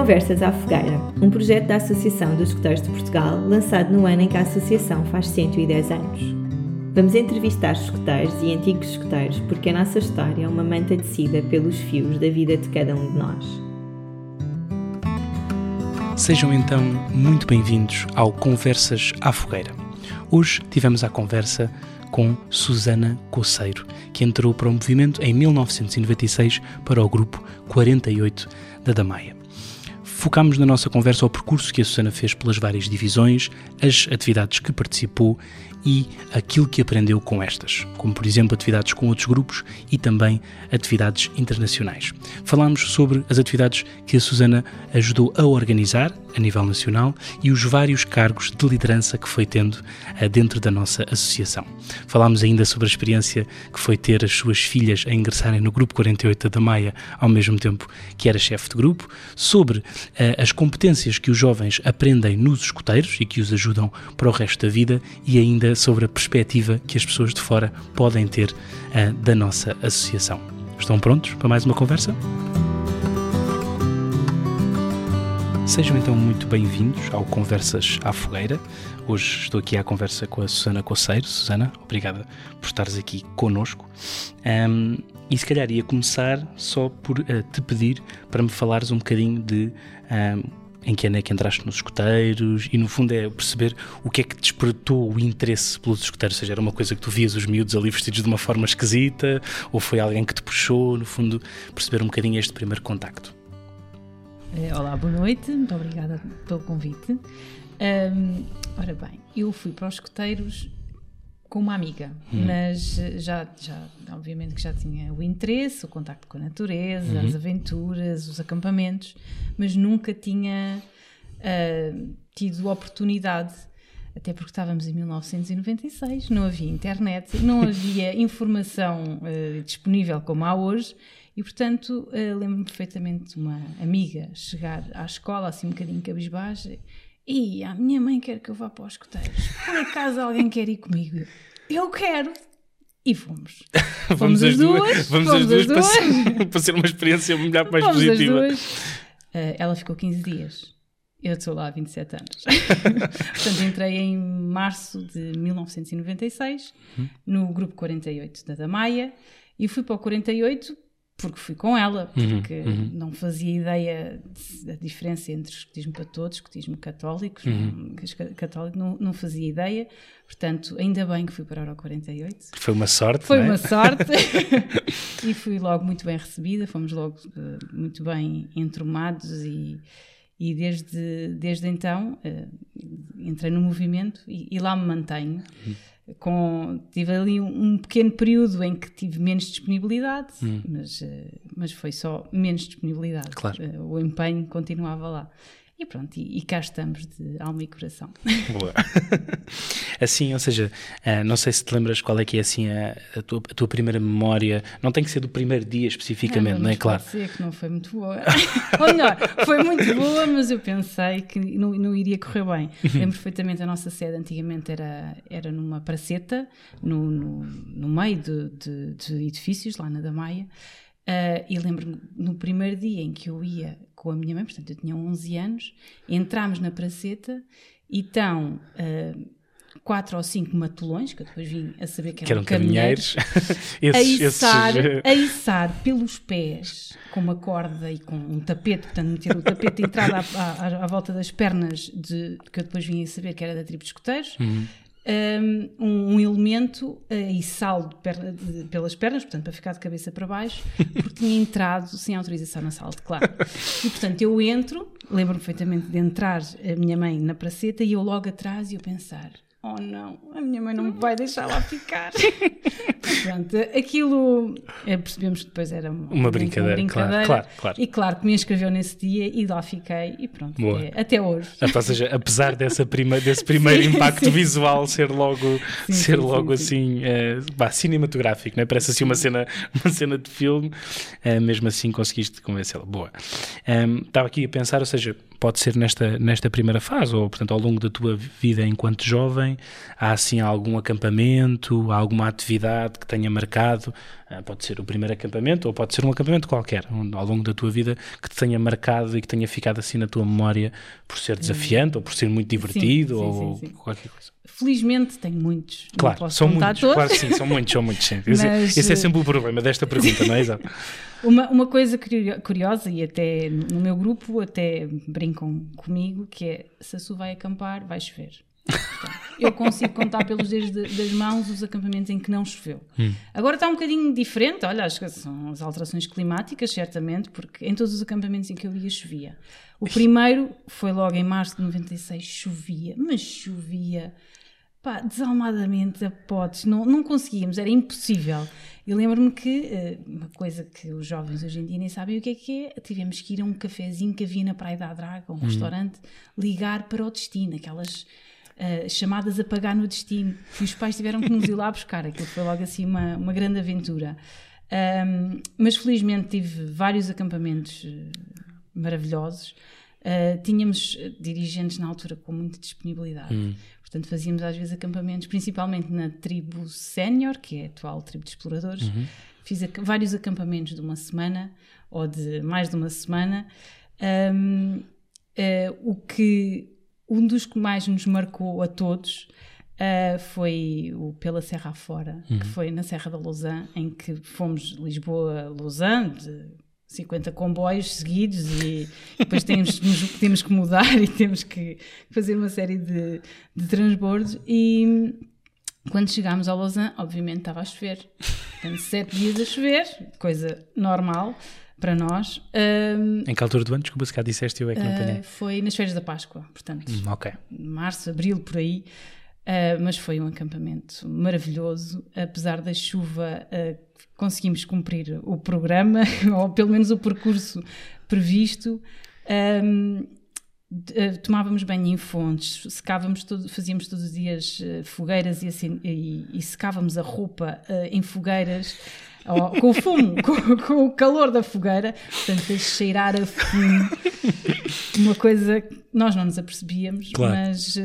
Conversas à Fogueira, um projeto da Associação dos Escuteiros de Portugal, lançado no ano em que a associação faz 110 anos. Vamos entrevistar escuteiros e antigos escuteiros porque a nossa história é uma manta tecida pelos fios da vida de cada um de nós. Sejam então muito bem-vindos ao Conversas à Fogueira. Hoje tivemos a conversa com Susana Coceiro, que entrou para o movimento em 1996 para o grupo 48 da Damaia. Focámos na nossa conversa ao percurso que a Susana fez pelas várias divisões, as atividades que participou e aquilo que aprendeu com estas, como por exemplo atividades com outros grupos e também atividades internacionais. Falámos sobre as atividades que a Susana ajudou a organizar a nível nacional e os vários cargos de liderança que foi tendo uh, dentro da nossa associação. Falámos ainda sobre a experiência que foi ter as suas filhas a ingressarem no grupo 48 da Maia ao mesmo tempo que era chefe de grupo, sobre uh, as competências que os jovens aprendem nos escuteiros e que os ajudam para o resto da vida e ainda sobre a perspectiva que as pessoas de fora podem ter uh, da nossa associação. Estão prontos para mais uma conversa? Sejam então muito bem-vindos ao Conversas à Fogueira. Hoje estou aqui à conversa com a Susana Coceiro. Susana, obrigada por estares aqui conosco. Um, e se calhar ia começar só por uh, te pedir para me falares um bocadinho de um, em que ano é que entraste nos escuteiros e no fundo é perceber o que é que despertou o interesse pelos escuteiros, ou seja, era uma coisa que tu vias os miúdos ali vestidos de uma forma esquisita ou foi alguém que te puxou, no fundo, perceber um bocadinho este primeiro contacto. Eh, olá, boa noite, muito obrigada pelo convite. Um, ora bem, eu fui para os escuteiros com uma amiga, hum. mas já, já, obviamente que já tinha o interesse, o contacto com a natureza, uhum. as aventuras, os acampamentos, mas nunca tinha uh, tido oportunidade, até porque estávamos em 1996, não havia internet, não havia informação uh, disponível como há hoje, e portanto uh, lembro-me perfeitamente de uma amiga chegar à escola, assim um bocadinho cabisbaixa, e a minha mãe quer que eu vá para os escuteiros. Por acaso alguém quer ir comigo? Eu quero. E fomos. vamos, fomos as duas. duas vamos, as duas, duas. Para, ser, para, ser, uma experiência melhor, mais fomos positiva. Uh, ela ficou 15 dias. Eu estou lá há 27 anos. Portanto, entrei em março de 1996 uhum. no grupo 48 da Damaia e fui para o 48 porque fui com ela, uhum, porque uhum. não fazia ideia da diferença entre escotismo para todos, escotismo católico, uhum. católico não, não, fazia ideia, portanto, ainda bem que fui para a Euro 48. Foi uma sorte, Foi é? uma sorte, e fui logo muito bem recebida, fomos logo uh, muito bem entrumados e, e desde, desde então uh, entrei no movimento e, e lá me mantenho. Uhum com tive ali um, um, pequeno período em que tive menos disponibilidade, hum. mas, uh, mas foi só menos disponibilidade. Claro. Uh, o empenho continuava lá. E pronto, e, e, cá estamos de alma e coração. Boa. assim, ou seja, uh, não sei se te lembras qual é que é assim a, a, tua, a tua, primeira memória. Não tem que ser do primeiro dia especificamente, não, não é? Claro. Pode ser que não foi muito boa. Ou melhor, foi muito boa, mas eu pensei que não, não iria correr bem. Lembro perfeitamente a nossa sede antigamente era, era numa praceta, no, no, no meio de, de, de edifícios, lá na Damaia. Uh, e lembro-me no primeiro dia em que eu ia com a minha mãe, portanto eu tinha 11 anos, entramos na praceta e estão uh, quatro ou cinco matulões, que eu depois vim a saber que eram, que eram caminheiros, esses, a, içar, esses... a içar pelos pés com uma corda e com um tapete, portanto meter o tapete entrado à, à, à, volta das pernas, de, que eu depois vim a saber que era da tribo de escoteiros. Uhum um, um elemento uh, e saldo perna, de, pelas pernas, portanto, para ficar de cabeça para baixo, porque tinha entrado sem autorização na sala de claro. E, portanto, eu entro, lembro-me perfeitamente de entrar a minha mãe na praceta e eu logo atrás e eu pensar oh não, a minha mãe não me vai deixar lá ficar. Pronto, aquilo é, percebemos que depois era uma, uma brincadeira, uma brincadeira claro, claro, E claro que me inscreveu nesse dia e lá fiquei e pronto, é, até hoje. Ah, ou seja, apesar dessa prima, desse primeiro sim, impacto sim. visual ser logo, sim, ser logo assim é, bah, cinematográfico, né? parece assim uma cena, uma cena de filme, é, mesmo assim conseguiste convencê-la. Boa. Um, estava aqui a pensar, ou seja, pode ser nesta, nesta primeira fase, ou portanto ao longo da tua vida enquanto jovem, há assim algum acampamento, alguma atividade que tenha marcado, pode ser o primeiro acampamento ou pode ser um acampamento qualquer, ao longo da tua vida, que te tenha marcado e que tenha ficado assim na tua memória por ser desafiante ou por ser muito divertido sim, sim, ou sim, qualquer coisa. Felizmente tenho muitos. Claro, são muitos. Todos. Claro sim, são muitos, são muitos. Sim. Mas, esse, é sempre o problema desta pergunta, não é? Exato. Uma, uma coisa curiosa, e até no meu grupo até brincam comigo, que é se a Su vai acampar, vai chover. Eu consigo contar pelos dedos de, das mãos os acampamentos em que não choveu. Hum. Agora está um bocadinho diferente, olha, acho que são as alterações climáticas, certamente, porque em todos os acampamentos em que eu ia chovia. O primeiro foi logo em março de 96, chovia, mas chovia pá, desalmadamente a potes, não, não conseguíamos, era impossível. E lembro-me que, eh, uma coisa que os jovens hoje em dia nem sabem o que é que é, tivemos que ir a um cafezinho que havia na Praia da Draga, um hum. restaurante, ligar para o destino, aquelas uh, chamadas a pagar no destino, e os pais tiveram que nos ir lá buscar, aquilo foi logo assim uma, uma grande aventura. Um, mas felizmente tive vários acampamentos uh, maravilhosos. Uh, tínhamos dirigentes na altura com muita disponibilidade. Hum. Portanto, fazíamos às vezes acampamentos, principalmente na tribo sénior, que é a atual tribo de exploradores. Uhum. Fiz vários acampamentos de uma semana ou de mais de uma semana. Um, uh, o que um dos que mais nos marcou a todos uh, foi o Pela Serra Afora, uhum. que foi na Serra da Lausanne, em que fomos Lisboa-Lausanne, de 50 comboios seguidos e depois temos, temos que mudar e temos que fazer uma série de, de transbordos e quando chegámos a Lausanne, obviamente estava a chover. Portanto, sete dias a chover, coisa normal para nós. Um, em que altura do ano? Desculpa se cá disseste, eu é que não Uh, foi nas férias da Páscoa, portanto, hum, okay. março, abril, por aí. Uh, mas foi um acampamento maravilhoso, apesar da chuva, uh, conseguimos cumprir o programa, ou pelo menos o percurso previsto. Um, tomávamos banho em fontes, secávamos todo, fazíamos todos os dias fogueiras e, assim, e, e secávamos a roupa em fogueiras. Com o fumo, com, com, o calor da fogueira, portanto fez cheirar a fumo, uma coisa que nós não nos apercebíamos, claro. mas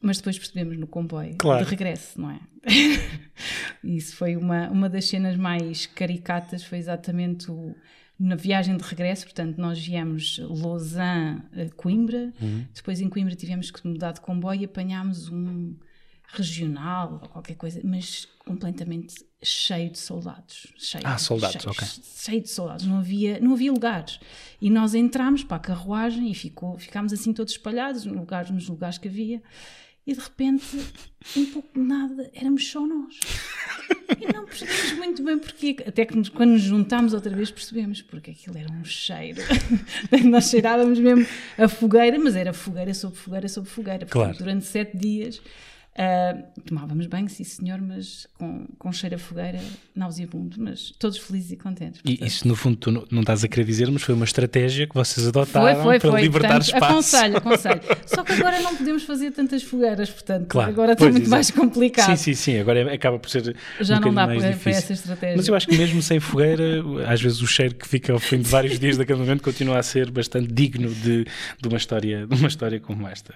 mas depois percebemos no comboio claro. de regresso, não é? Isso foi uma, uma das cenas mais caricatas, foi exatamente o, na viagem de regresso, portanto, nós viemos Lausanne a Coimbra, uhum. depois em Coimbra tivemos que mudar de comboio e apanhámos um regional ou qualquer coisa, mas completamente cheio de soldados. Cheio, ah, soldados, cheio, ok. Cheio de soldados, não havia, não havia lugares. E nós entramos para a carruagem e ficou, ficámos assim todos espalhados nos lugares, nos lugares que havia e de repente, um pouco de nada, éramos só nós. E não percebemos muito bem porquê. Até que quando nos juntámos outra vez percebemos, porque aquilo era um cheiro. nós cheirávamos mesmo a fogueira, mas era fogueira sobre fogueira sobre fogueira. Claro. durante sete dias Uh, tomávamos banho, sim senhor, mas com, com cheiro a fogueira nauseabundo, mas todos felizes e contentes. Portanto. E isso no fundo tu não, não estás a querer dizer, mas foi uma estratégia que vocês adotaram foi, foi, para foi. libertar portanto, espaço. Aconselho, aconselho. Só que agora não podemos fazer tantas fogueiras, portanto claro, agora está muito exato. mais complicado. Sim, sim, sim, agora é, acaba por ser Já um não dá mais para, para essa estratégia. Mas eu acho que mesmo sem fogueira, às vezes o cheiro que fica ao fim de vários dias de acampamento continua a ser bastante digno de, de, uma, história, de uma história como esta.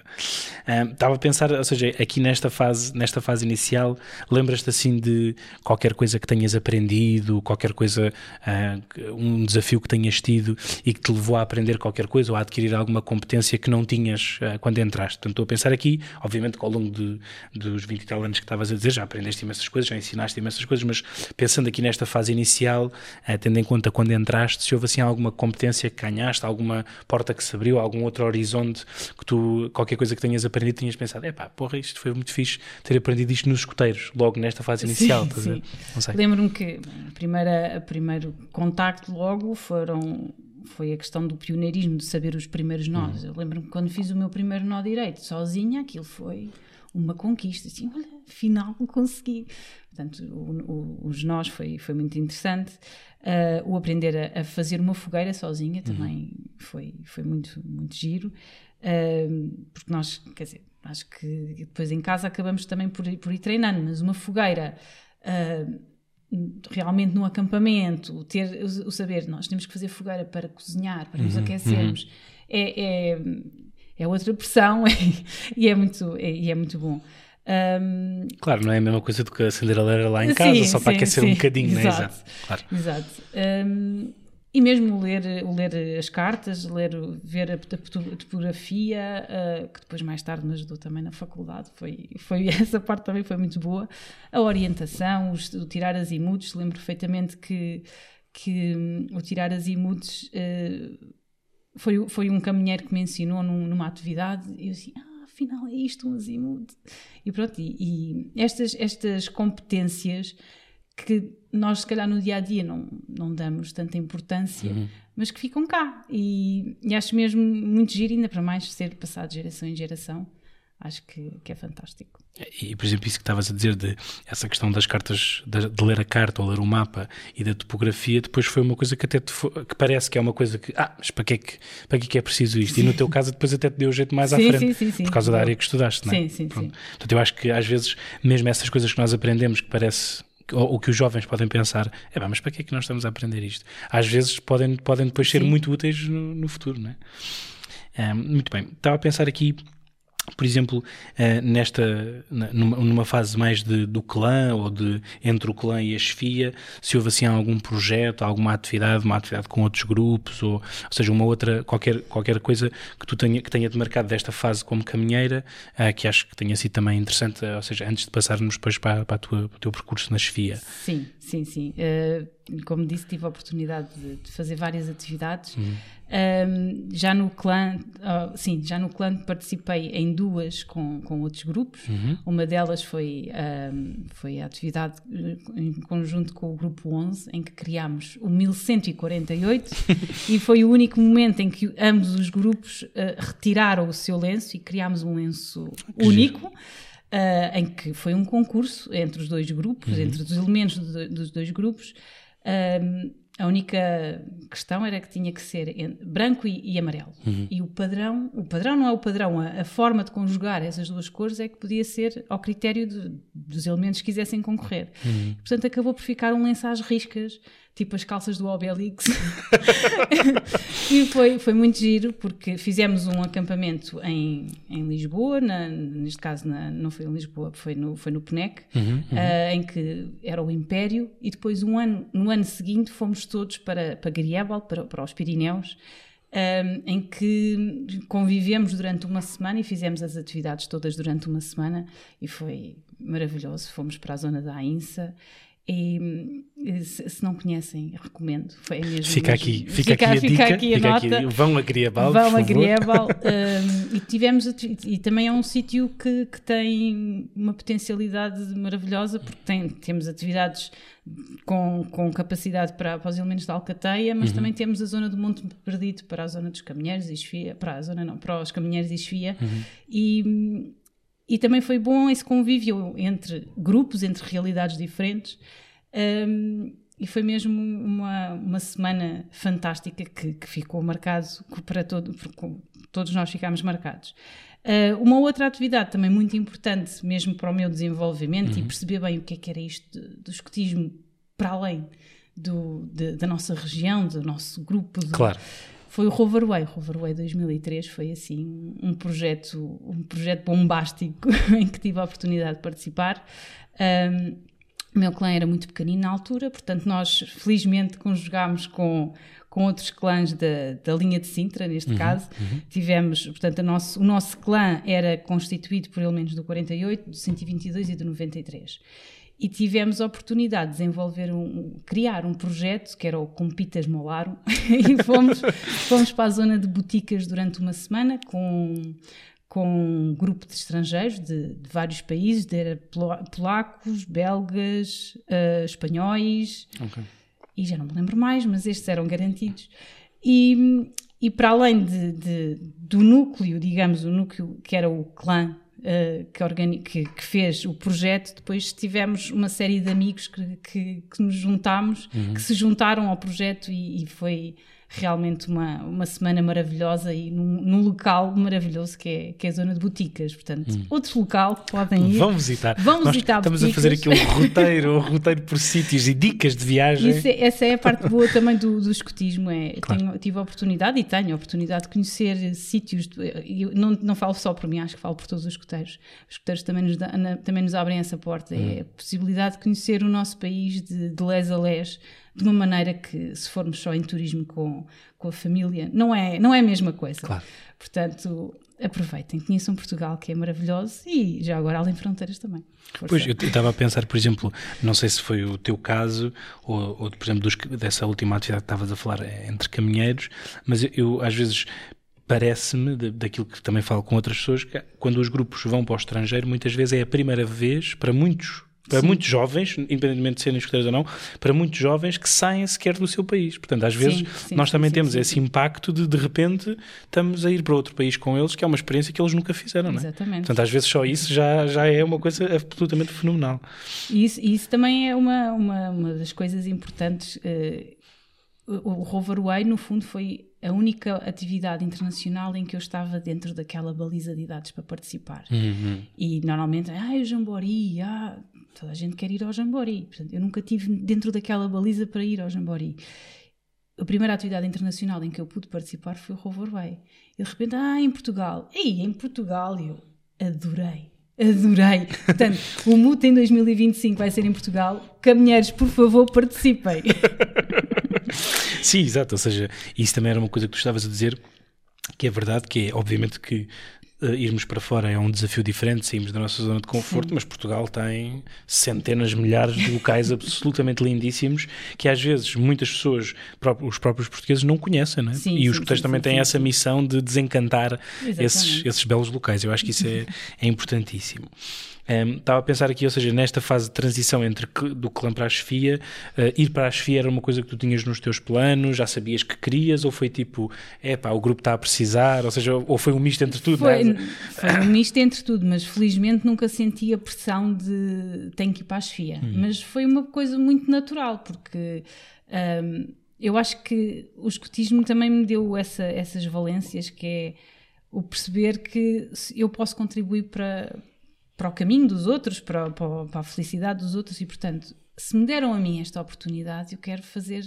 Um, estava a pensar, ou seja, aqui nesta fase, nesta fase inicial, lembras-te assim de qualquer coisa que tenhas aprendido, qualquer coisa, uh, um desafio que tenhas tido e que te levou a aprender qualquer coisa ou a adquirir alguma competência que não tinhas uh, quando entraste? Portanto, estou a pensar aqui, obviamente que ao longo de, dos 20 e tal anos que estavas a dizer, já aprendeste imensas coisas, já ensinaste imensas coisas, mas pensando aqui nesta fase inicial, uh, tendo em conta quando entraste, se houve assim alguma competência que ganhaste, alguma porta que se abriu, algum outro horizonte que tu, qualquer coisa que tenhas aprendido, tinhas pensado, é pá, porra, isto foi muito fixe ter aprendido isto nos escuteiros, logo nesta fase inicial. Sim, sim. Lembro-me que a primeira, a primeiro contacto logo foram foi a questão do pioneirismo, de saber os primeiros nós. Uhum. Eu lembro-me que quando fiz o meu primeiro nó direito sozinha, aquilo foi uma conquista. Assim, olha, afinal consegui. Portanto, o, o, os nós foi, foi muito interessante. Uh, o aprender a, a, fazer uma fogueira sozinha uhum. também foi, foi muito, muito giro. Uh, porque nós, quer dizer, Acho que depois em casa acabamos também por, por ir treinando, mas uma fogueira. Uh, realmente num acampamento, ter o, saber, nós temos que fazer fogueira para cozinhar, para nos uhum, aquecermos, uhum. é, é, é outra pressão e é muito, é, e é muito bom. Um, claro, não é a mesma coisa do que acender a leira lá em casa, sim, só para sim, aquecer sim. um bocadinho, exato, não é? Exato. Claro. exato. Um, e mesmo ler, ler as cartas, ler, ver a, topografia, uh, que depois mais tarde me ajudou também na faculdade, foi, foi essa parte também foi muito boa. A orientação, os, o tirar azimutos, lembro perfeitamente que, que um, o tirar azimutos uh, foi, foi um caminheiro que me ensinou num, numa atividade e eu assim, ah, afinal é isto um azimuth. E pronto, e, e estas, estas competências que nós se calhar no dia a dia não, não damos tanta importância, uhum. mas que ficam cá. E, e, acho mesmo muito giro, ainda para mais ser passado de geração em geração. Acho que, que é fantástico. E, por exemplo, isso que estavas a dizer de essa questão das cartas, de, de, ler a carta ou ler o mapa e da topografia, depois foi uma coisa que até te, que parece que é uma coisa que, ah, mas para que é que, para que, é, que é preciso isto? E no teu caso depois até te deu jeito mais sim, à frente, sim, sim, por causa da área que estudaste, não é? Sim, sim, sim. Portanto, eu acho que às vezes, mesmo essas coisas que nós aprendemos que parece ou, que os jovens podem pensar, é bem, mas para que é que nós estamos a aprender isto? Às vezes podem, podem depois ser Sim. muito úteis no, no futuro, não é? Um, muito bem, estava a pensar aqui por exemplo, uh, nesta numa, fase mais de, do clã ou de entre o clã e a chefia, se houve assim algum projeto, alguma atividade, uma atividade com outros grupos, ou, ou seja, uma outra, qualquer, qualquer coisa que tu tenha, que tenha te marcado desta fase como caminheira, uh, que acho que tenha sido também interessante, ou seja, antes de passarmos depois para, para, tua, para o teu percurso na chefia. Sim, sim, sim. Uh, como disse, tive a oportunidade de, de fazer várias atividades. Uhum. Um, já no clã, uh, sim, já no clã participei em duas com, com outros grupos. Uhum. Uma delas foi, um, foi a atividade eh, em conjunto com o grupo 11, em que criámos o 1148 e foi o único momento em que ambos os grupos uh, retiraram o seu lenço e criámos um lenço que único. Uh, em que foi um concurso entre os dois grupos, uhum. entre os elementos do, dos dois grupos. Um, a única questão era que tinha que ser branco e, e amarelo. Uhum. E o padrão, o padrão não é o padrão, a, a, forma de conjugar essas duas cores é que podia ser ao critério de, dos elementos que quisessem concorrer. Uhum. Portanto, acabou por ficar um lenço às riscas tipo as calças do Obelix. e foi, foi muito giro, porque fizemos um acampamento em, em Lisboa, na, neste caso na, não foi em Lisboa, foi no, foi no PNEC, uhum, uhum. Uh, em que era o Império, e depois um ano, no ano seguinte fomos todos para, para Griebel, para, para os Pirineus, um, ah, em que convivemos durante uma semana e fizemos as atividades todas durante uma semana e foi maravilhoso. Fomos para a zona da Ainsa e se não conhecem, recomendo. Foi mesmo, fica mesmo, aqui, fica, fica, aqui a fica dica, aqui a fica nota. Aqui, vão a Griebal, Vão a Griebal. um, e tivemos e também é um sítio que, que tem uma potencialidade maravilhosa porque tem, temos atividades com, com capacidade para, para os elementos da Alcateia, mas uhum. também temos a zona do Monte Perdido para a zona dos caminheiros e esfia, para a zona não, para os caminheiros e esfia. Uhum. E e também foi bom esse convívio entre grupos, entre realidades diferentes. Um, e foi mesmo uma, uma semana fantástica que, que ficou marcado para todo, todos nós ficámos marcados. Uh, uma outra atividade também muito importante, mesmo para o meu desenvolvimento uhum. e perceber bem o que é que era isto do escotismo para além do, de, da nossa região, do nosso grupo. De, claro foi o Roverway. Roverway 2003 foi assim um projeto, um projeto bombástico em que tive a oportunidade de participar. Um, o meu clã era muito pequenino na altura, portanto nós felizmente conjugámos com, com outros clãs da, da linha de Sintra, neste uhum, caso. Uhum. Tivemos, portanto, nosso, o nosso clã era constituído por elementos do 48, do 122 e do 93 e tivemos a oportunidade de desenvolver um, criar um projeto que era o Compitas Molaro e fomos, fomos para a zona de boticas durante uma semana com com um grupo de estrangeiros de, de vários países, de polacos, belgas, uh, espanhóis okay. e já não me lembro mais, mas estes eram garantidos. E, e para além de, de, do núcleo, digamos, o núcleo que era o clã uh, que, organi que, que, fez o projeto, depois tivemos uma série de amigos que, que, que nos juntámos, uhum. que se juntaram ao projeto e, e foi realmente uma, uma semana maravilhosa e num, num, local maravilhoso que é, que é a zona de Boticas. Portanto, hum. outro local que podem ir. Vão visitar. Vão Nós visitar Estamos boticas. a fazer aqui um roteiro, um roteiro por sítios e dicas de viagem. Isso, é, essa é a parte boa também do, do escotismo. É, claro. tenho, tive a oportunidade e tenho a oportunidade de conhecer sítios. E não, não falo só por mim, acho que falo por todos os escoteiros. Os escoteiros também nos, também nos abrem essa porta. Hum. É a possibilidade de conhecer o nosso país de, de les a les de uma maneira que, se formos só em turismo com, com a família, não é, não é a mesma coisa. Claro. Portanto, aproveitem, conheçam Portugal, que é maravilhoso, e já agora além fronteiras também. Força. Pois, eu estava a pensar, por exemplo, não sei se foi o teu caso, ou, ou por exemplo, dos, dessa última atividade que estavas a falar é, entre caminheiros, mas eu, eu às vezes parece-me, daquilo que também falo com outras pessoas, que quando os grupos vão para o estrangeiro, muitas vezes é a primeira vez, para muitos para sim. muitos jovens, independentemente de serem escuteiros ou não, para muitos jovens que saem sequer do seu país. Portanto, às vezes sim, sim, nós também temos esse impacto de de repente estamos a ir para outro país com eles, que é uma experiência que eles nunca fizeram, não é? Exatamente. Portanto, às vezes só isso já, já é uma coisa absolutamente fenomenal. E isso, isso também é uma, uma, uma das coisas importantes. Uh, o Rover Way, no fundo, foi a única atividade internacional em que eu estava dentro daquela baliza de idades para participar. Uhum. E normalmente, ah, o Jambori, ah, toda a gente quer ir ao Jambori. Portanto, eu nunca tive dentro daquela baliza para ir ao Jambori. A primeira atividade internacional em que eu pude participar foi o Rover Way. E de repente, ah, em Portugal. Ei, em Portugal, eu adorei. Adorei. Portanto, o MUT em 2025 vai ser em Portugal. Caminheiros, por favor, participem. Sim, exato. Ou seja, isso também era uma coisa que tu estavas a dizer, que é verdade, que é obviamente que irmos para fora é um desafio diferente, saímos da nossa zona de conforto, sim. mas Portugal tem centenas, milhares de locais absolutamente lindíssimos que às vezes muitas pessoas, os próprios portugueses, não conhecem, não é? Sim, e os escuteiros também têm essa missão de desencantar esses, esses belos locais. Eu acho que isso é, é importantíssimo. Um, estava a pensar aqui, ou seja, nesta fase de transição entre do clã para a chefia, uh, ir para a chefia era uma coisa que tu tinhas nos teus planos, já sabias que querias, ou foi tipo, é pá, o grupo está a precisar, ou seja, ou foi um misto entre tudo? Foi, né? foi um misto entre tudo, mas felizmente nunca senti a pressão de tenho que ir para a chefia. Hum. Mas foi uma coisa muito natural, porque. Um, eu acho que o escotismo também me deu essa, essas valências, que é o perceber que eu posso contribuir para, para o caminho dos outros, para, para, para, a felicidade dos outros, e portanto, se me deram a mim esta oportunidade, eu quero fazer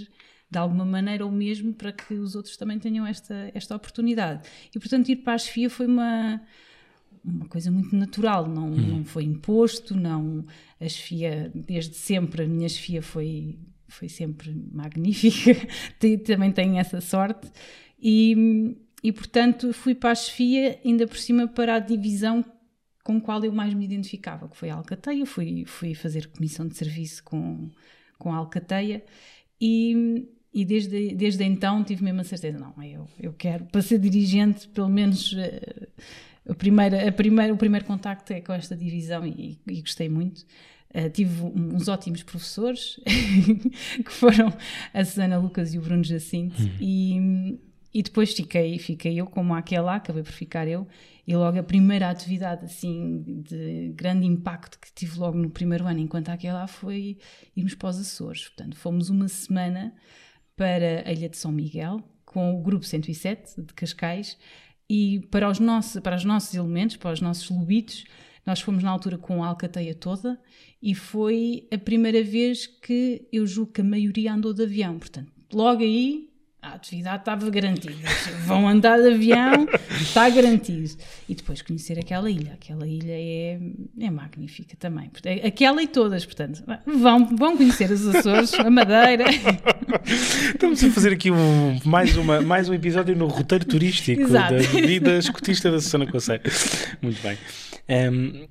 de alguma maneira o mesmo para que os outros também tenham esta, esta oportunidade. E portanto, ir para a chefia foi uma, uma coisa muito natural, não, hum. não foi imposto, não. A chefia, desde sempre, a minha chefia foi, foi sempre magnífica, também tenho essa sorte. E, e portanto, fui para a chefia, ainda por cima, para a divisão com o qual eu mais me identificava, que foi a Alcateia. Fui, fui fazer comissão de serviço com, com a Alcateia e, e desde, desde então tive mesmo a certeza: não, eu, eu quero, para ser dirigente, pelo menos. Uh, a primeira, a primeira, o primeiro contacto é com esta divisão e, e gostei muito. Uh, tive uns ótimos professores que foram a Susana Lucas e o Bruno Jacinto uhum. e, e depois fiquei, fiquei eu como aquela, acabei por ficar eu e logo a primeira atividade assim de grande impacto que tive logo no primeiro ano enquanto aquela foi irmos para os Açores. Portanto, fomos uma semana para a Ilha de São Miguel com o grupo 107 de Cascais e para os nossos, para os nossos elementos, para os nossos lobitos, nós fomos na altura com a alcateia toda e foi a primeira vez que eu julgo que a maioria andou de avião. Portanto, logo aí a atividade estava garantida. Vão andar de avião, está garantido. E depois conhecer aquela ilha. Aquela ilha é, é magnífica também. Aquela e todas, portanto. Vão, vão conhecer os Açores, a Madeira. Estamos a fazer aqui um, mais, uma, mais um episódio no roteiro turístico Exato. da vida escotista da Susana Conceiro. Muito bem. Um,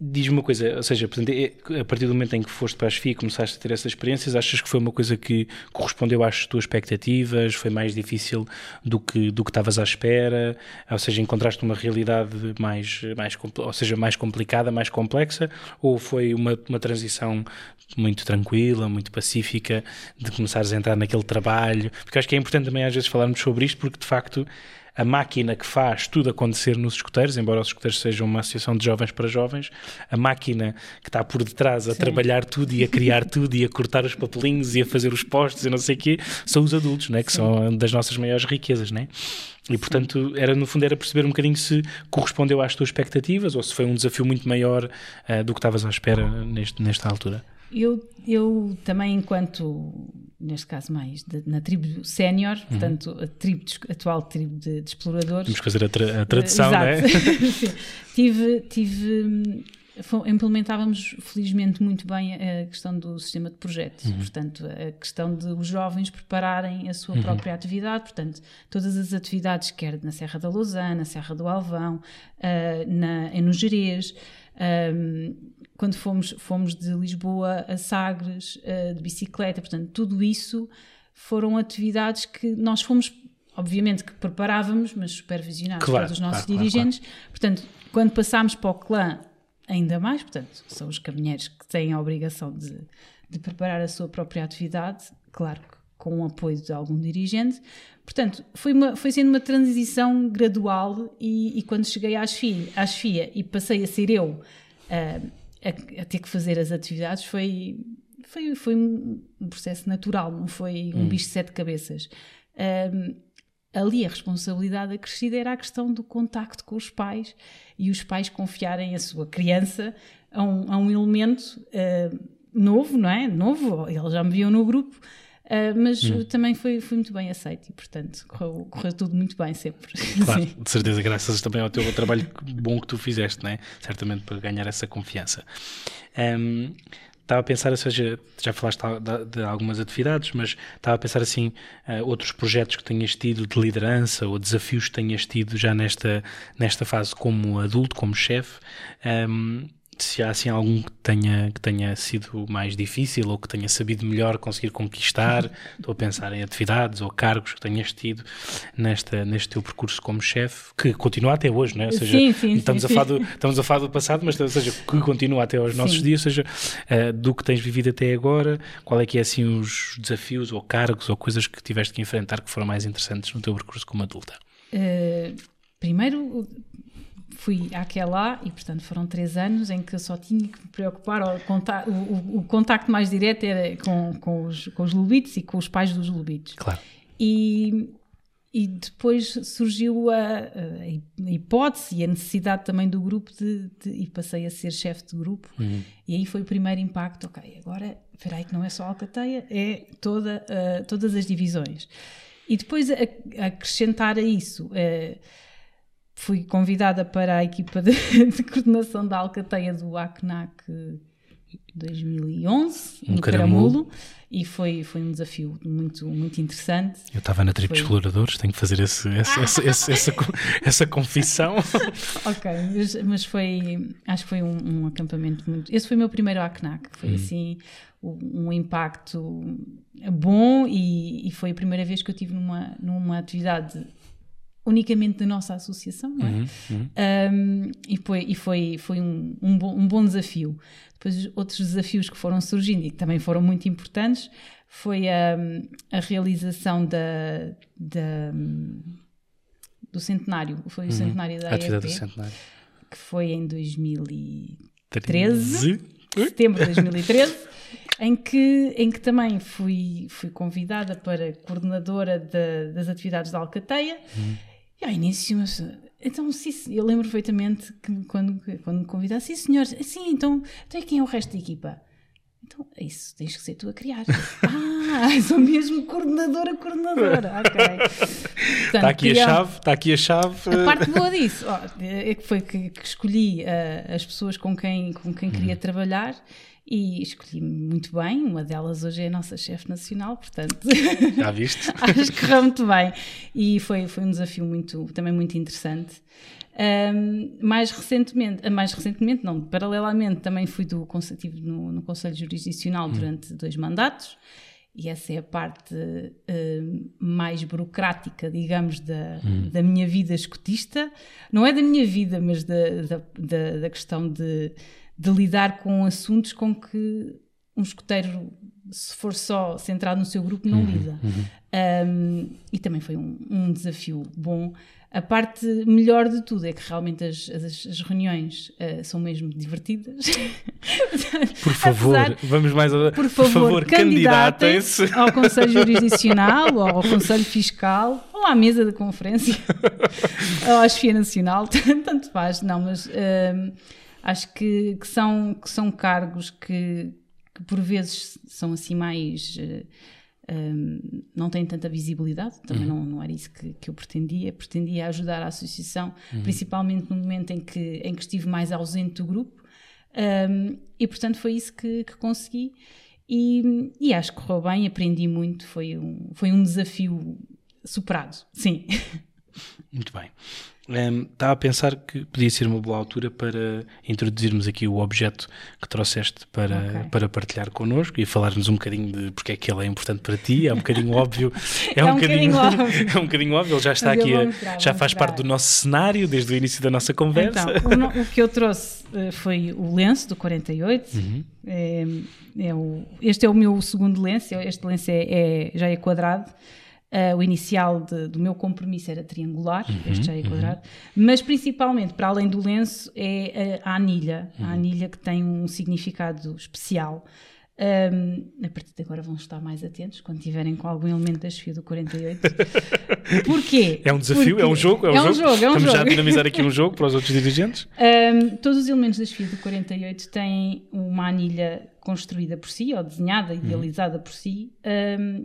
Diz-me uma coisa, ou seja, é, a partir do momento em que foste para a SFI e começaste a ter essas experiências, achas que foi uma coisa que correspondeu às tuas expectativas? Foi mais difícil do que do que estavas à espera? Ou seja, encontraste uma realidade mais, mais, ou seja, mais complicada, mais complexa? Ou foi uma, uma transição muito tranquila, muito pacífica, de começares a entrar naquele trabalho? Porque acho que é importante também às vezes falarmos sobre isto, porque de facto a máquina que faz tudo acontecer nos escuteiros, embora os escuteiros sejam uma associação de jovens para jovens, a máquina que está por detrás a Sim. trabalhar tudo e a criar tudo e a cortar os papelinhos e a fazer os postos e não sei o quê, são os adultos, né? que Sim. são das nossas maiores riquezas. Né? E, portanto, era no fundo era perceber um bocadinho se correspondeu às tuas expectativas ou se foi um desafio muito maior uh, do que estavas à espera neste, nesta altura. Eu, eu também, enquanto, neste caso mais, de, na tribo sénior, uhum. portanto, a, tribo de, a atual tribo de, de, exploradores. Temos que fazer a, tra a tradução, uh, não é? tive, tive implementávamos felizmente muito bem a questão do sistema de projetos, uhum. portanto, a questão de os jovens prepararem a sua uhum. própria atividade, portanto, todas as atividades, quer na Serra da Lousã, na Serra do Alvão, uh, na, no Jerez, um, quando fomos, fomos de Lisboa a Sagres, uh, de bicicleta, portanto, tudo isso foram atividades que nós fomos, obviamente que preparávamos, mas supervisionados claro, pelos nossos claro, dirigentes. Claro, portanto, quando passámos para o clã, ainda mais, portanto, são os caminheiros que têm a obrigação de, de preparar a sua própria atividade, claro que com o apoio de algum dirigente. Portanto, foi, uma, foi sendo uma transição gradual e, e quando cheguei às FIA, às FIA e passei a ser eu uh, a, a, ter que fazer as atividades, foi, foi, foi um processo natural, não foi um hum. bicho de sete cabeças. Uh, ali a responsabilidade acrescida era a questão do contacto com os pais e os pais confiarem a sua criança a um, a um elemento uh, novo, não é? Novo, eles já me viam no grupo, Uh, mas hum. também foi, foi muito bem aceito e, portanto, correu, correu tudo muito bem sempre. Claro, de certeza, graças também ao teu trabalho bom que tu fizeste, não é? Certamente para ganhar essa confiança. Um, estava a pensar, ou seja, já falaste de, algumas atividades, mas estava a pensar assim, uh, outros projetos que tenhas tido de liderança ou desafios que tenhas tido já nesta, nesta fase como adulto, como chefe. Um, se há assim algum que tenha, que tenha sido mais difícil ou que tenha sabido melhor conseguir conquistar, estou a pensar em atividades ou cargos que tenhas tido nesta, neste teu percurso como chefe, que continua até hoje, não é? Ou seja, sim, sim, estamos, sim, a falar do, estamos a falar do passado, mas ou seja, que continua até aos nossos dias, ou seja, uh, do que tens vivido até agora, qual é que é assim os desafios ou cargos ou coisas que tiveste que enfrentar que foram mais interessantes no teu percurso como adulta? Uh, primeiro, fui àquela e, portanto, foram três anos em que eu só tinha que me preocupar, o, contato, o, o contacto mais direto era com, com, os, com os lubitos e com os pais dos lubitos. Claro. E, e depois surgiu a, a, hipótese e a necessidade também do grupo de, de e passei a ser chefe de grupo uhum. e aí foi o primeiro impacto, ok, agora, espera aí que não é só a Alcateia, é toda, uh, todas as divisões. E depois a, a acrescentar a isso... Uh, fui convidada para a equipa de, de coordenação da Alcateia do ACNAC 2011, um no Caramulo, e foi, foi um desafio muito, muito interessante. Eu estava na tribo foi... de exploradores, tenho que fazer esse, esse, esse, esse essa, essa confissão. ok, mas, mas, foi, acho que foi um, um, acampamento muito... Esse foi o meu primeiro ACNAC, foi hum. assim um impacto bom e, e, foi a primeira vez que eu tive numa, numa atividade unicamente da nossa associação, não é? Uhum, uhum. Um, e foi, e foi, foi um, um, bom, um bom desafio. Depois, outros desafios que foram surgindo e que também foram muito importantes foi a, a realização da, da, do centenário, foi o uhum. centenário da AEP, do centenário. que foi em 2013, setembro de 2013, em que, em que também fui, fui convidada para coordenadora de, das atividades da Alcateia. Uhum. E ao início, mas, então, sim, eu lembro perfeitamente que quando, quando me convidasse, sim, senhor, sim, então, então quem é o resto da equipa? Então, é isso, tens que ser tu a criar. ah, sou mesmo coordenadora, coordenadora. Ok. está aqui a chave, está aqui a chave. A parte boa disso oh, é que foi que, que escolhi uh, as pessoas com quem, com quem queria hum. trabalhar e escolhi muito bem. Uma delas hoje é a nossa chefe nacional, portanto. Já viste? acho que correu muito bem. E foi, foi um desafio muito, também muito interessante. Um, mais recentemente, ah, mais recentemente, não, paralelamente, também fui do conselho, no, no Conselho Jurisdicional hum. durante dois mandatos. E essa é a parte uh, mais burocrática, digamos, da, hum. da minha vida escutista. Não é da minha vida, mas da, da, da, da questão de de lidar com assuntos com que um escoteiro se for só centrado no seu grupo, não lida. Um, e também foi um, um desafio bom. A parte melhor de tudo é que realmente as, as, as reuniões uh, são mesmo divertidas. Por favor, Apesar, vamos mais a... Por favor, favor candidatem-se ao Conselho Jurisdicional ou ao Conselho Fiscal ou à mesa de conferência ou à Chefia Nacional, tanto faz, não, mas acho que, que, são, que são cargos que, que por vezes são assim mais. Uh, um, não tem tanta visibilidade, também uhum. não, não era isso que, que eu pretendia. Pretendia ajudar a associação, uhum. principalmente no momento em que, em que estive mais ausente do grupo, um, e portanto foi isso que, que consegui. E, e, acho que correu bem, aprendi muito, foi um, foi um desafio superado, sim. Muito bem. Um, estava a pensar que podia ser uma boa altura para introduzirmos aqui o objeto que trouxeste para, okay. para partilhar connosco e falar-nos um bocadinho de porque é que ele é importante para ti. É um bocadinho óbvio. É, é um, um bocadinho, óbvio. É um bocadinho óbvio. Ele já está aqui, a, já faz parte do nosso cenário desde o início da nossa conversa. Então, o, o que eu trouxe uh, foi o lenço do 48. Uhum. É, é o, este é o meu segundo lenço. Este lenço é, é já é quadrado. Uh, o inicial de, do meu compromisso era triangular, uhum, este já é uhum. quadrado, uhum. mas principalmente, para além do lenço, é a, a anilha. Uhum. A anilha que tem um significado especial. Um, a partir de agora vão estar mais atentos quando tiverem com algum elemento da chefia do 48. Porquê? É um desafio? Porque é um jogo? É um, é um jogo? jogo? É um Estamos jogo. já a dinamizar aqui um jogo para os outros dirigentes? Um, todos os elementos da chefia do 48 têm uma anilha construída por si, ou desenhada, uhum. idealizada uhum. por si,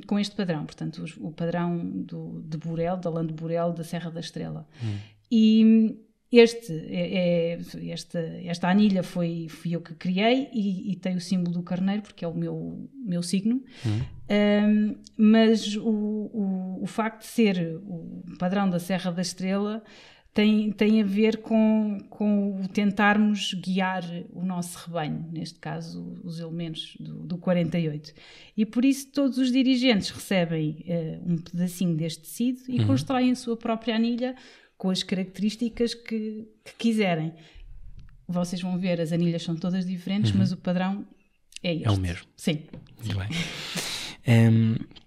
com este padrão. Portanto, o, o padrão do, de Burel, da Lã de Burel, da Serra da Estrela. Uhum. E este, é, é, esta, esta anilha foi, fui eu que criei e, e, tem o símbolo do carneiro, porque é o meu, meu signo. Uhum. Um, mas o, o, o, facto de ser o padrão da Serra da Estrela tem, tem a ver com, com o tentarmos guiar o nosso rebanho, neste caso os elementos do, do 48. E por isso todos os dirigentes recebem uh, um pedacinho deste tecido e uhum. constroem a sua própria anilha com as características que, que quiserem. Vocês vão ver, as anilhas são todas diferentes, uhum. mas o padrão é este. É o mesmo. Sim. Muito bem. um,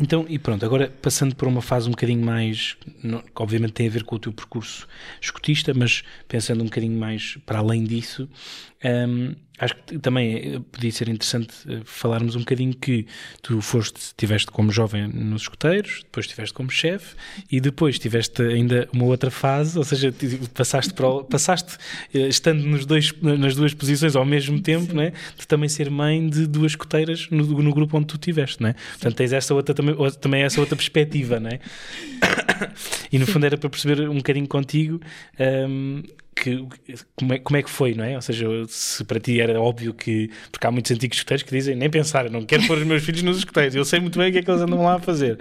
então, e pronto, agora passando por uma fase um bocadinho mais, que obviamente tem a ver com o teu percurso escutista, mas pensando um bocadinho mais para além disso, um, acho que também eh, podia ser interessante eh, falarmos um bocadinho que tu foste, estiveste como jovem nos escuteiros, depois estiveste como chefe e depois tiveste ainda uma outra fase, ou seja, passaste, para, passaste eh, estando nos dois, nas duas posições ao mesmo tempo, né, de também ser mãe de duas escuteiras no, no grupo onde tu estiveste, né? Portanto, tens essa outra também, também essa outra perspectiva, né? e no Sim. fundo era para perceber um bocadinho contigo um, que, como, é, como é que foi, não é? Ou seja, se para ti era óbvio que. Porque há muitos antigos escuteiros que dizem nem pensar, eu não quero pôr os meus filhos nos escuteiros, eu sei muito bem o que é que eles andam lá a fazer.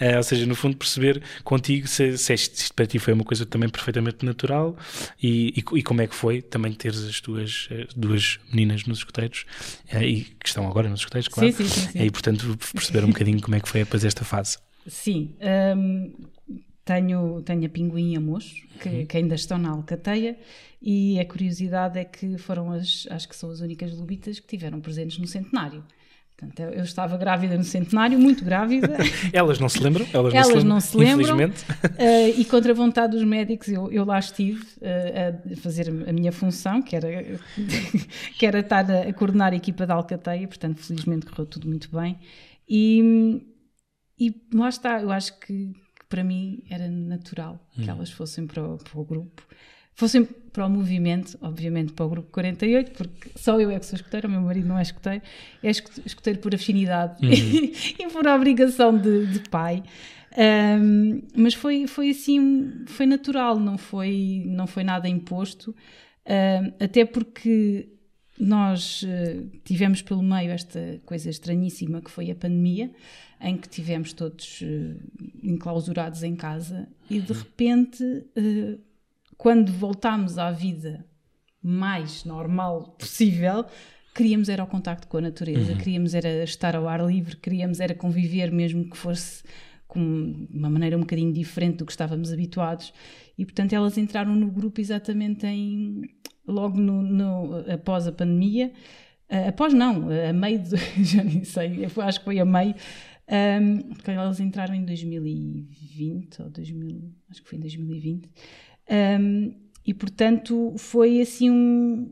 Uh, ou seja, no fundo, perceber contigo se, se isto para ti foi uma coisa também perfeitamente natural e, e, e como é que foi também teres as tuas as duas meninas nos escuteiros uh, e que estão agora nos escuteiros, claro. Sim, sim, sim, sim. E portanto, perceber um bocadinho como é que foi depois esta fase. Sim. Um tenho, tenho a Pinguim e a Mocho, que, uhum. que, ainda estão na Alcateia, e a curiosidade é que foram as, acho que são as únicas lubitas que tiveram presentes no centenário. Portanto, eu, estava grávida no centenário, muito grávida. Elas não se lembram? Elas, Elas não se lembram. Não se lembram uh, e contra a vontade dos médicos, eu, eu lá estive uh, a fazer a minha função, que era, que era estar a, a coordenar a equipa da Alcateia, portanto, felizmente correu tudo muito bem. E, e lá está, eu acho que para mim era natural hum. que elas fossem para o, para o, grupo. Fossem para o movimento, obviamente para o grupo 48, porque só eu é que sou escuteira, o meu marido não é escuteiro, é escuteiro por afinidade uhum. e por obrigação de, de pai. Um, mas foi, foi assim, foi natural, não foi, não foi nada imposto, um, até porque nós uh, tivemos pelo meio esta coisa estranhíssima que foi a pandemia, em que tivemos todos uh, enclausurados em casa e de repente, uh, quando voltámos à vida mais normal possível, queríamos era o contacto com a natureza, uhum. queríamos era estar ao ar livre, queríamos era conviver mesmo que fosse com uma maneira um bocadinho diferente do que estávamos habituados e portanto elas entraram no grupo exatamente em logo no, no após a pandemia. Uh, após não, a meio de, já nem sei, acho que foi a meio, um, elas entraram em 2020, ou 2000, acho que foi em 2020, um, e portanto foi assim um,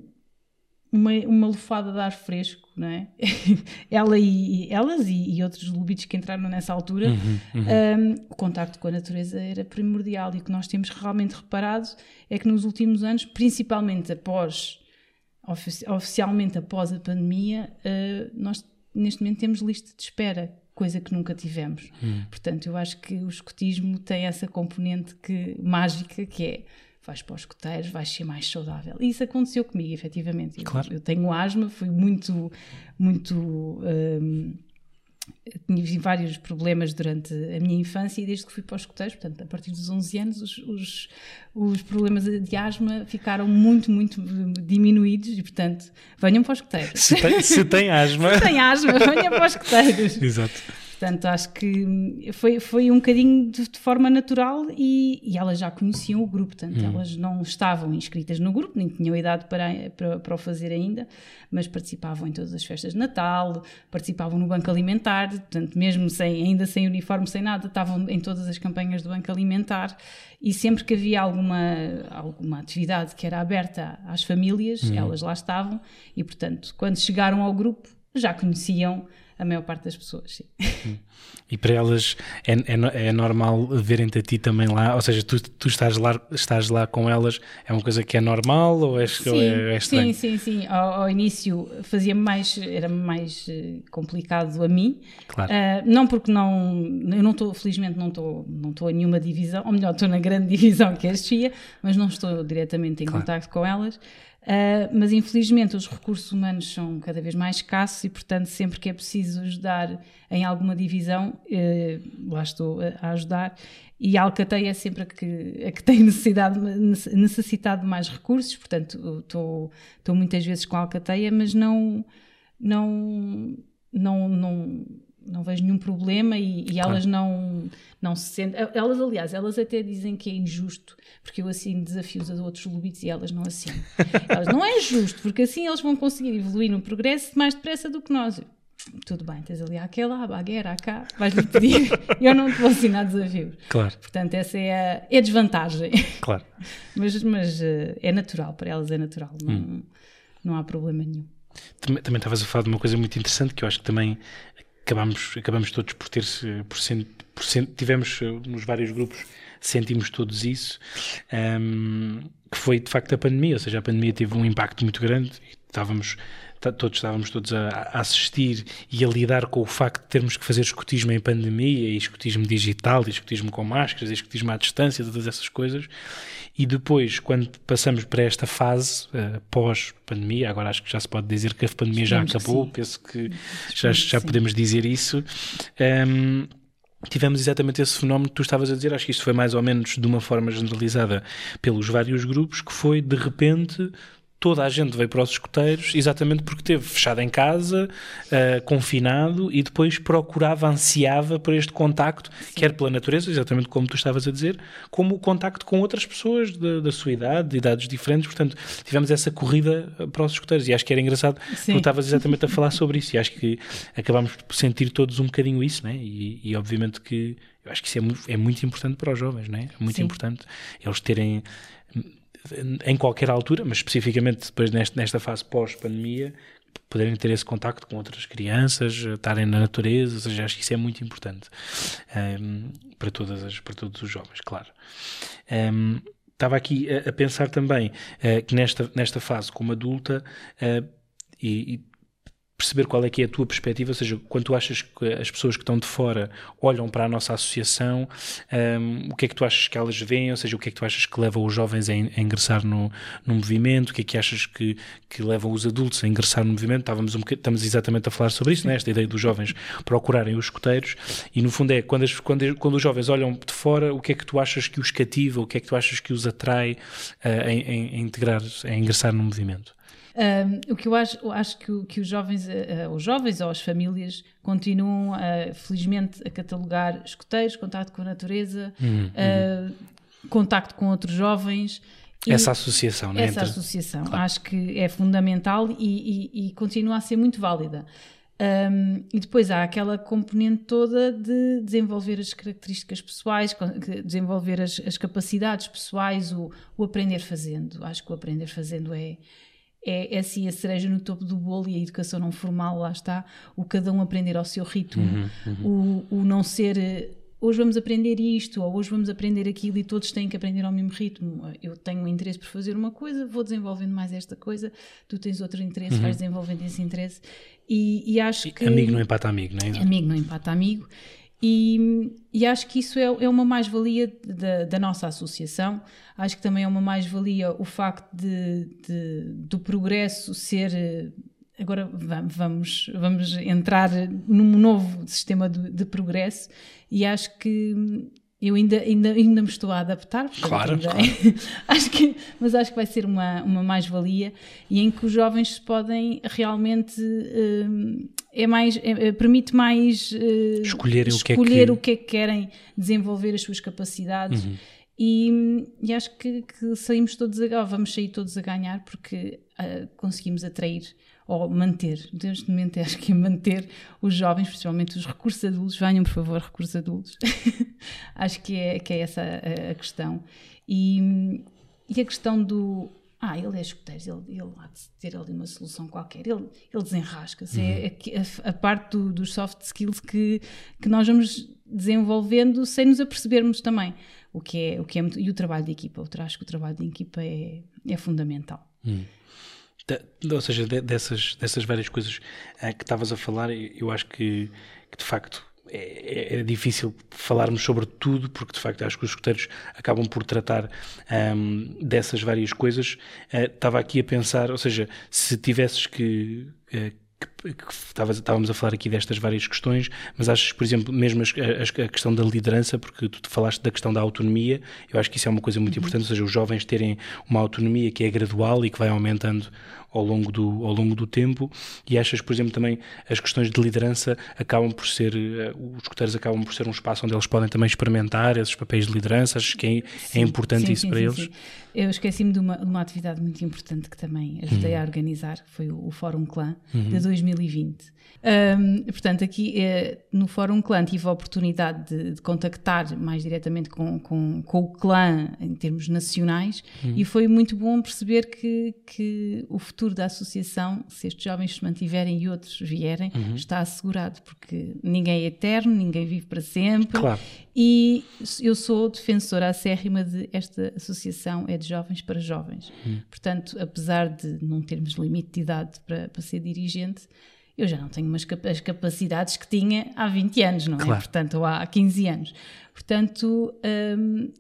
uma, uma lufada de ar fresco, não é? Ela e, elas e, e, outros lobitos que entraram nessa altura, uhum, uhum. Um, o contacto com a natureza era primordial e o que nós temos realmente reparado é que nos últimos anos, principalmente após, ofici oficialmente após a pandemia, uh, nós neste momento temos lista de espera coisa que nunca tivemos. Hum. Portanto, eu acho que o escotismo tem essa componente que, mágica que é vais para os escoteiros, vais ser mais saudável. E isso aconteceu comigo, efetivamente. Claro. Eu, eu tenho asma, fui muito, muito. Um, tive vários problemas durante a minha infância e desde que fui para os escoteiros, portanto, a partir dos 11 anos, os, os, os, problemas de asma ficaram muito, muito diminuídos e, portanto, venham para os escoteiros. Se tem, se tem asma. se tem asma, venham para os escoteiros. Exato. Portanto, acho que foi, foi um bocadinho de, de forma natural e, e, elas já conheciam o grupo, portanto, hum. elas não estavam inscritas no grupo, nem tinham idade para, para, para, o fazer ainda, mas participavam em todas as festas de Natal, participavam no Banco Alimentar, portanto, mesmo sem, ainda sem uniforme, sem nada, estavam em todas as campanhas do Banco Alimentar e sempre que havia alguma, alguma atividade que era aberta às famílias, hum. elas lá estavam e, portanto, quando chegaram ao grupo, já conheciam a maior parte das pessoas. Sim. E para elas é, é, é normal verem-te a ti também lá? Ou seja, tu, tu estás, lá, estás lá com elas, é uma coisa que é normal ou é, sim, ou é, é Sim, sim, sim. Ao, ao início fazia mais, era mais eh, complicado a mim. Claro. Uh, não porque não, eu não estou, felizmente não estou, não estou em nenhuma divisão, ou melhor, estou na grande divisão que é a mas não estou diretamente em claro. contato com elas. Uh, mas infelizmente os recursos humanos são cada vez mais escassos e, portanto, sempre que é preciso ajudar em alguma divisão, uh, lá estou a ajudar. E a Alcateia é sempre a que, a que tem necessidade, necessitado de mais recursos, portanto, estou, estou muitas vezes com a Alcateia, mas não, não, não, não não vejo nenhum problema e, e elas não, não se sentem. Elas, aliás, elas até dizem que é injusto, porque eu assino desafios a outros lobitos e elas não assinam. elas não é justo, porque assim eles vão conseguir evoluir no progresso mais depressa do que nós. Tudo bem, tens ali aquela, a bagueira, cá, vais-lhe pedir, eu não te vou assinar desafios. Claro. Portanto, essa é a, é a desvantagem. Claro. mas mas eh, é natural, para elas é natural, não, hum. não há problema nenhum. Também, também estavas a falar de uma coisa muito interessante que eu acho que também acabamos, acabamos todos por ter por, por tivemos eh, nos vários grupos sentimos todos isso um, que foi de facto a pandemia. Ou seja a pandemia teve um impacto muito grande estávamos todos estávamos todos a, a, assistir e a lidar com o facto de termos que fazer escutismo em pandemia e escutismo digital e escutismo com máscaras e escutismo à distância todas essas coisas. E depois, quando passamos para esta fase uh, pós-pandemia, agora acho que já se pode dizer que a pandemia já acabou, que penso que já, já podemos dizer isso. Um, tivemos exatamente esse fenómeno que tu estavas a dizer, acho que isto foi mais ou menos de uma forma generalizada pelos vários grupos, que foi de repente toda a gente veio para os escoteiros exatamente porque esteve fechado em casa, uh, confinado e depois procurava, ansiava por este contacto, Sim. quer pela natureza, exatamente como tu estavas a dizer, como o contacto com outras pessoas da, da sua idade, de idades diferentes. Portanto, tivemos essa corrida para os escoteiros e acho que era engraçado Sim. tu estavas exatamente a falar sobre isso e acho que acabámos por sentir todos um bocadinho isso, né? e, e obviamente que eu acho que isso é muito, é muito importante para os jovens, né? é muito Sim. importante eles terem em qualquer altura, mas especificamente depois nesta, nesta fase pós-pandemia, poderem ter esse contacto com outras crianças, estarem na natureza, ou seja, acho que isso é muito importante um, ehm, para, todas as, para todos os jovens, claro. Um, ehm, estava aqui a, a pensar também uh, que nesta, nesta fase como adulta, uh, e, e perceber qual é que é a tua perspectiva, ou seja, quando tu achas que as pessoas que estão de fora olham para a nossa associação, um, o que é que tu achas que elas veem, ou seja, o que é que tu achas que leva os jovens a, a ingressar no, no movimento, o que é que achas que, que levam os adultos a ingressar no movimento, Estávamos um estamos exatamente a falar sobre isso, né? esta ideia dos jovens procurarem os escoteiros, e no fundo é, quando, as, quando, quando os jovens olham de fora, o que é que tu achas que os cativa, o que é que tu achas que os atrai uh, em, em, integrar, a ingressar no movimento? Um, o que eu acho, eu acho que, que os jovens, uh, os jovens ou as famílias continuam, uh, felizmente, a catalogar escuteiros, contato com a natureza, uhum, uh, contacto com outros jovens essa associação, não é? Essa Entre... associação, claro. acho que é fundamental e, e, e continua a ser muito válida. Um, e depois há aquela componente toda de desenvolver as características pessoais, desenvolver as, as capacidades pessoais, o, o, aprender fazendo. Acho que o aprender fazendo é, é, é assim a cereja no topo do bolo e a educação não formal, lá está, o cada um aprender ao seu ritmo, uhum, uhum. O, o não ser hoje vamos aprender isto, ou hoje vamos aprender aquilo e todos têm que aprender ao mesmo ritmo. Eu tenho um interesse por fazer uma coisa, vou desenvolvendo mais esta coisa, tu tens outro interesse, uhum. vais desenvolvendo esse interesse. E, e acho que. Amigo não empata amigo, não é? Amigo não empata amigo. E, e acho que isso é, é uma mais-valia da, da, nossa associação. Acho que também é uma mais-valia o facto de, de, do progresso ser agora vamos, vamos entrar num novo sistema de, de progresso e acho que eu ainda, ainda, ainda me estou a adaptar. Claro, claro. acho que, mas acho que vai ser uma, uma mais-valia e em que os jovens podem realmente uh, é mais, é, permite mais escolherem escolher o que, é que... o que é que querem desenvolver as suas capacidades. Uhum. E, e, acho que, que, saímos todos a vamos sair todos a ganhar porque uh, conseguimos atrair ou manter, neste momento acho que é manter os jovens, principalmente os recursos adultos, venham por favor recursos adultos, acho que é, que é essa a, a questão. E, e, a questão do, ah, ele é escoteiro, ele, ele há de ter ali uma solução qualquer, ele, ele desenrasca-se, é uhum. é a, a, parte do, dos soft skills que, que nós vamos desenvolvendo sem nos apercebermos também, o que é, o que é muito, e o trabalho de equipa, eu acho que o trabalho de equipa é, é fundamental. Uhum ou seja, dessas, dessas várias coisas uh, que estavas a falar, eu acho que, que de facto é, é, difícil falarmos sobre tudo, porque de facto acho que os escuteiros acabam por tratar um, dessas várias coisas. Uh, estava aqui a pensar, ou seja, se tivesses que, uh, que estávamos a falar aqui destas várias questões, mas achas, por exemplo, mesmo a, questão da liderança, porque tu falaste da questão da autonomia, eu acho que isso é uma coisa muito uhum. importante, ou seja, os jovens terem uma autonomia que é gradual e que vai aumentando ao longo do, ao longo do tempo e achas, por exemplo, também as questões de liderança acabam por ser, uh, os escuteiros acabam por ser um espaço onde eles podem também experimentar esses papéis de liderança, achas que é, é sim, é importante sim, isso sim, para eles? Eu esqueci-me de uma, uma atividade muito importante que também ajudei uhum. a organizar, que foi o, o Fórum Clã uhum. de 2020. Um, portanto, aqui eh, no Fórum Clã tive a oportunidade de, de contactar mais diretamente com, com, com, o clã em termos nacionais uhum. e foi muito bom perceber que, que o futuro da associação, se estes jovens se mantiverem e outros vierem, uhum. está assegurado, porque ninguém é eterno, ninguém vive para sempre. Claro. E eu sou defensora acérrima de esta associação é de jovens para jovens. Uhum. Portanto, apesar de não termos limite de idade para, para ser dirigente, eu já não tenho umas, as capacidades que tinha há 20 anos, não é? Claro. Portanto, ou há 15 anos. Portanto, hum,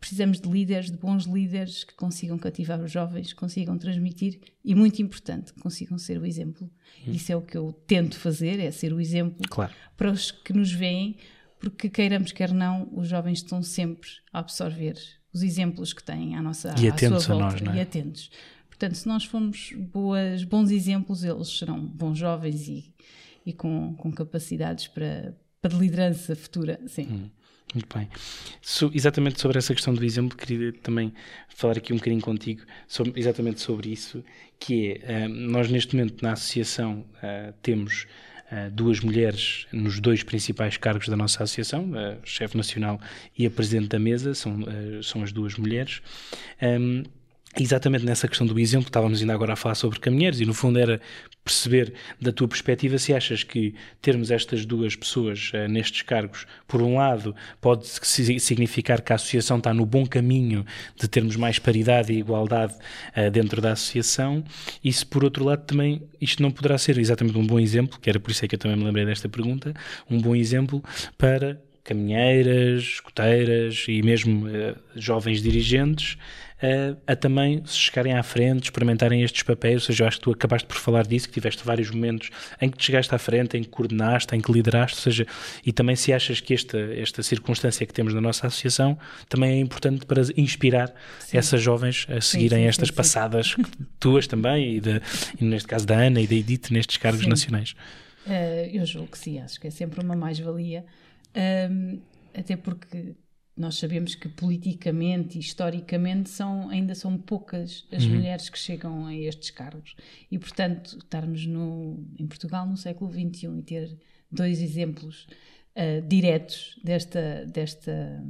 precisamos de líderes, de bons líderes que consigam cativar os jovens, consigam transmitir e, muito importante, consigam ser o exemplo. Hum. Isso é o que eu tento fazer, é ser o exemplo claro. para os que nos veem, porque queiramos, quer não, os jovens estão sempre a absorver os exemplos que têm à nossa e à atentos sua volta, a nós, não é? e atentos. Portanto, se nós formos boas, bons exemplos, eles serão bons jovens e, e com, com capacidades para, para liderança futura. Sim. Hum, muito bem. So, exatamente sobre essa questão do exemplo, queria também falar aqui um bocadinho contigo sobre, exatamente sobre isso, que é, uh, nós neste momento na associação uh, temos Uh, duas mulheres nos dois principais cargos da nossa associação, a chefe nacional e a presidente da mesa, são, são as duas mulheres. Um, exatamente nessa questão do exemplo, estávamos ainda agora a falar sobre caminheiros e no fundo era perceber da tua perspectiva se achas que termos estas duas pessoas uh, nestes cargos, por um lado, pode significar que a associação está no bom caminho de termos mais paridade e igualdade uh, dentro da associação e se por outro lado também isto não poderá ser exatamente um bom exemplo, que era por isso é que eu também me lembrei desta pergunta, um bom exemplo para caminheiras, escoteiras e mesmo uh, jovens dirigentes uh, a também se chegarem à frente, experimentarem estes papéis. Ou seja, eu acho que tu acabaste por falar disso, que tiveste vários momentos em que te chegaste à frente, em que coordenaste, em que lideraste. Ou seja, e também se achas que esta, esta circunstância que temos na nossa associação também é importante para inspirar sim. essas jovens a seguirem sim, sim, estas passadas tuas também, e, de, e, neste caso da Ana e da Edith, nestes cargos nacionais. Uh, eu julgo que sim, acho que é sempre uma mais-valia um, até porque nós sabemos que politicamente e historicamente são, ainda são poucas as uhum. mulheres que chegam a estes cargos. E, portanto, estarmos no, em Portugal no século XXI e ter dois exemplos uh, diretos desta, desta,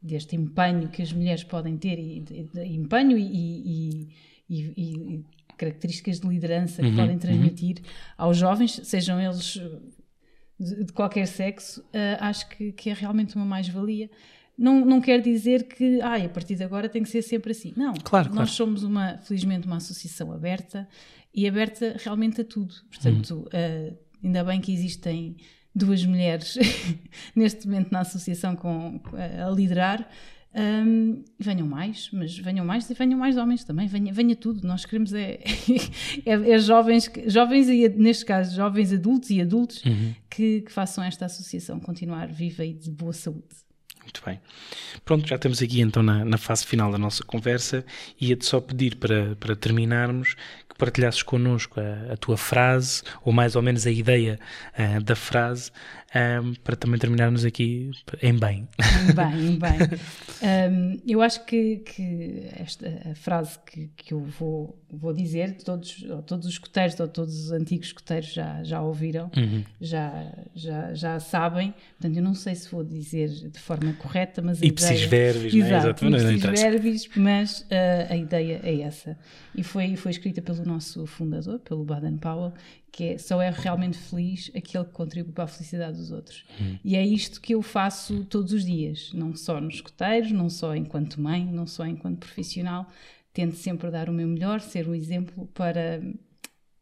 deste empenho que as mulheres podem ter, e, de empenho e, e, e, características de liderança que uhum. podem uhum. transmitir uhum. aos jovens, sejam eles de, de qualquer sexo, uh, acho que, que, é realmente uma mais-valia. Não, não quer dizer que ah, a partir de agora tem que ser sempre assim. Não, claro, nós claro. somos uma, felizmente, uma associação aberta e aberta realmente a tudo. Portanto, uh, ainda bem que existem duas mulheres neste momento na associação com, a liderar um, venham mais, mas venham mais e venham mais homens também, venha, venha tudo. Nós queremos é, é, é jovens, jovens e neste caso jovens adultos e adultos uhum. que, que façam esta associação continuar viva e de boa saúde. Muito bem. Pronto, já estamos aqui então na, na fase final da nossa conversa. Ia-te só pedir para, para terminarmos que partilhasses connosco a, a, tua frase, ou mais ou menos a ideia uh, da frase, um, para também terminarmos aqui em bem. Em bem, em bem. Um, eu acho que, que esta a frase que, que eu vou, vou dizer, todos, todos os escuteiros ou todos os antigos escuteiros já, já ouviram, uhum. já, já, já sabem, portanto eu não sei se vou dizer de forma correta, mas a ipsis ideia... verbis, Exato, é? Exatamente. ipsis verbis, mas uh, a ideia é essa. E foi, foi escrita pelo nosso fundador, pelo Baden Powell, que é, só é realmente feliz aquele que contribui para a felicidade dos outros. Hum. E é isto que eu faço todos os dias, não só nos escoteiros, não só enquanto mãe, não só enquanto profissional. Tento sempre dar o meu melhor, ser um exemplo para,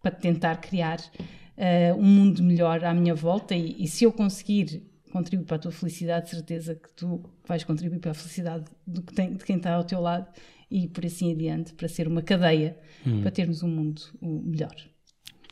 para tentar criar uh, um mundo melhor à minha volta. E, e se eu conseguir contribuir para a tua felicidade, certeza que tu vais contribuir para a felicidade do que tem, de quem está ao teu lado e por assim adiante, para ser uma cadeia, hum. para termos um mundo melhor.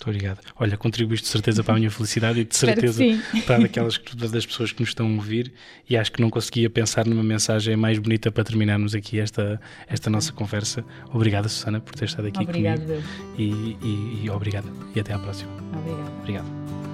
Muito obrigado. Olha, contribuíste de certeza para a minha felicidade e de certeza para aquelas das pessoas que nos estão a ouvir e acho que não conseguia pensar numa mensagem mais bonita para terminarmos aqui esta, esta nossa conversa. Obrigada, Susana, por ter estado aqui obrigado, comigo. E, e, e obrigado. E até à próxima. Obrigado. Obrigado.